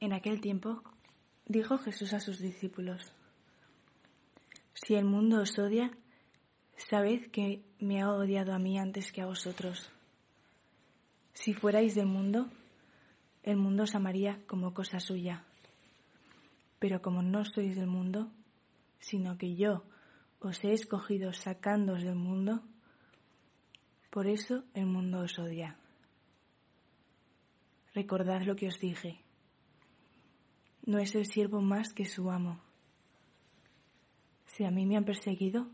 En aquel tiempo dijo Jesús a sus discípulos, Si el mundo os odia, sabed que me ha odiado a mí antes que a vosotros. Si fuerais del mundo, el mundo os amaría como cosa suya. Pero como no sois del mundo, sino que yo os he escogido sacándoos del mundo, por eso el mundo os odia. Recordad lo que os dije no es el siervo más que su amo. Si a mí me han perseguido,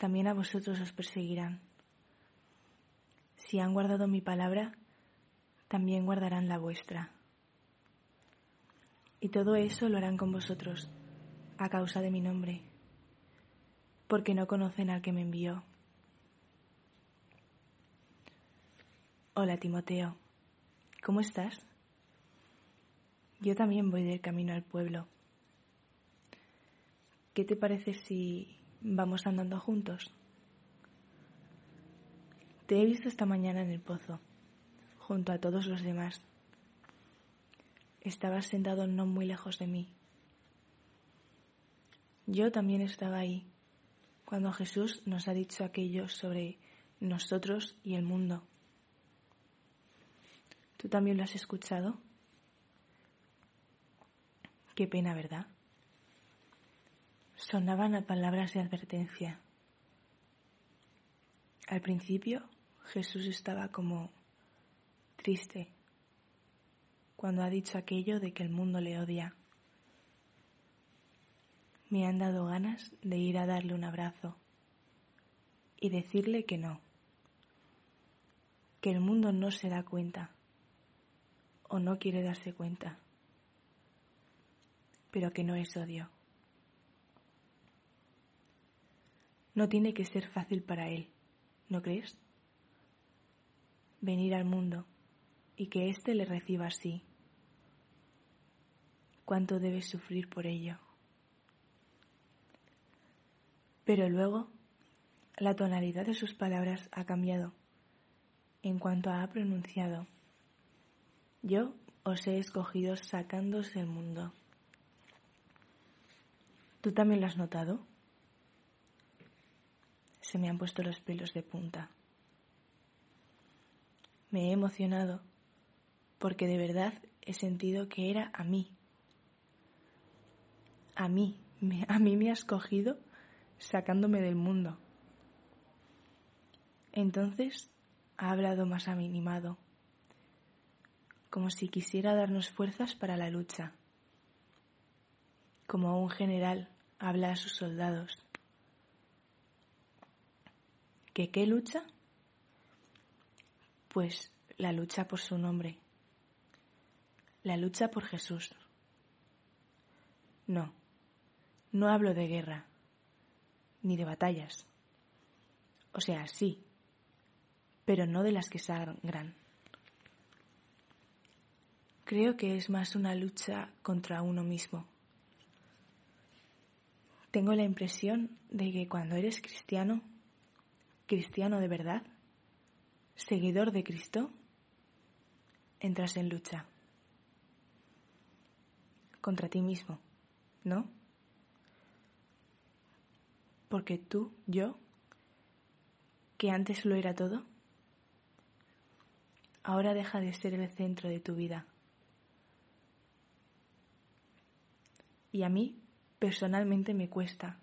también a vosotros os perseguirán. Si han guardado mi palabra, también guardarán la vuestra. Y todo eso lo harán con vosotros, a causa de mi nombre, porque no conocen al que me envió. Hola Timoteo, ¿cómo estás? Yo también voy del camino al pueblo. ¿Qué te parece si vamos andando juntos? Te he visto esta mañana en el pozo, junto a todos los demás. Estabas sentado no muy lejos de mí. Yo también estaba ahí, cuando Jesús nos ha dicho aquello sobre nosotros y el mundo. ¿Tú también lo has escuchado? Qué pena, ¿verdad? Sonaban a palabras de advertencia. Al principio Jesús estaba como triste cuando ha dicho aquello de que el mundo le odia. Me han dado ganas de ir a darle un abrazo y decirle que no, que el mundo no se da cuenta o no quiere darse cuenta pero que no es odio. No tiene que ser fácil para él, ¿no crees? Venir al mundo y que éste le reciba así. ¿Cuánto debe sufrir por ello? Pero luego la tonalidad de sus palabras ha cambiado en cuanto ha pronunciado, yo os he escogido sacándos del mundo. ¿Tú también lo has notado? Se me han puesto los pelos de punta. Me he emocionado porque de verdad he sentido que era a mí. A mí, a mí me has cogido sacándome del mundo. Entonces ha hablado más animado, como si quisiera darnos fuerzas para la lucha como un general habla a sus soldados. ¿Que qué lucha? Pues la lucha por su nombre, la lucha por Jesús. No, no hablo de guerra, ni de batallas. O sea, sí, pero no de las que sangran. Creo que es más una lucha contra uno mismo tengo la impresión de que cuando eres cristiano, cristiano de verdad, seguidor de Cristo, entras en lucha contra ti mismo, ¿no? Porque tú, yo, que antes lo era todo, ahora deja de ser el centro de tu vida. Y a mí personalmente me cuesta,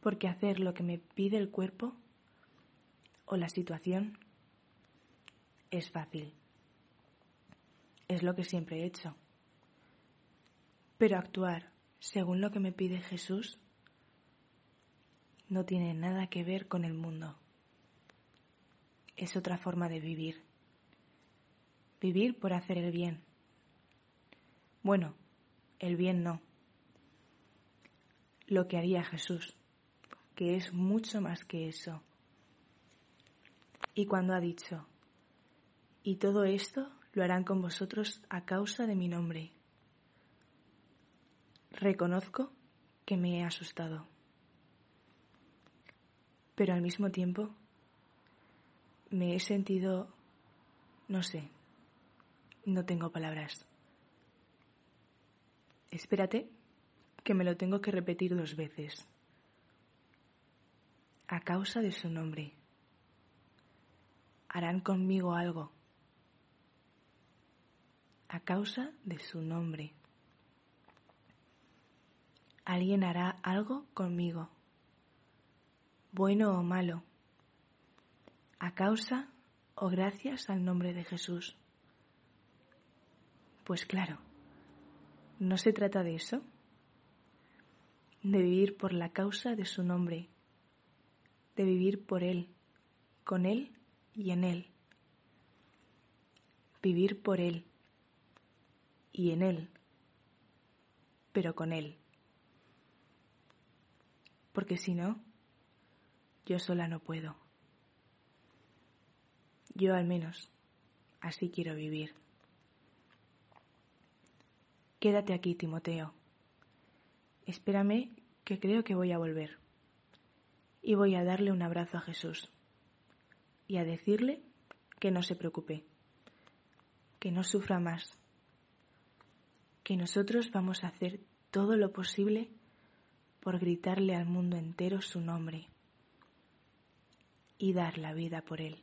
porque hacer lo que me pide el cuerpo o la situación es fácil. Es lo que siempre he hecho. Pero actuar según lo que me pide Jesús no tiene nada que ver con el mundo. Es otra forma de vivir. Vivir por hacer el bien. Bueno, el bien no lo que haría Jesús, que es mucho más que eso. Y cuando ha dicho, y todo esto lo harán con vosotros a causa de mi nombre, reconozco que me he asustado. Pero al mismo tiempo me he sentido, no sé, no tengo palabras, Espérate, que me lo tengo que repetir dos veces. A causa de su nombre. Harán conmigo algo. A causa de su nombre. Alguien hará algo conmigo, bueno o malo, a causa o gracias al nombre de Jesús. Pues claro, ¿no se trata de eso? De vivir por la causa de su nombre, de vivir por Él, con Él y en Él. Vivir por Él y en Él, pero con Él. Porque si no, yo sola no puedo. Yo al menos así quiero vivir. Quédate aquí, Timoteo. Espérame que creo que voy a volver. Y voy a darle un abrazo a Jesús. Y a decirle que no se preocupe. Que no sufra más. Que nosotros vamos a hacer todo lo posible por gritarle al mundo entero su nombre y dar la vida por él.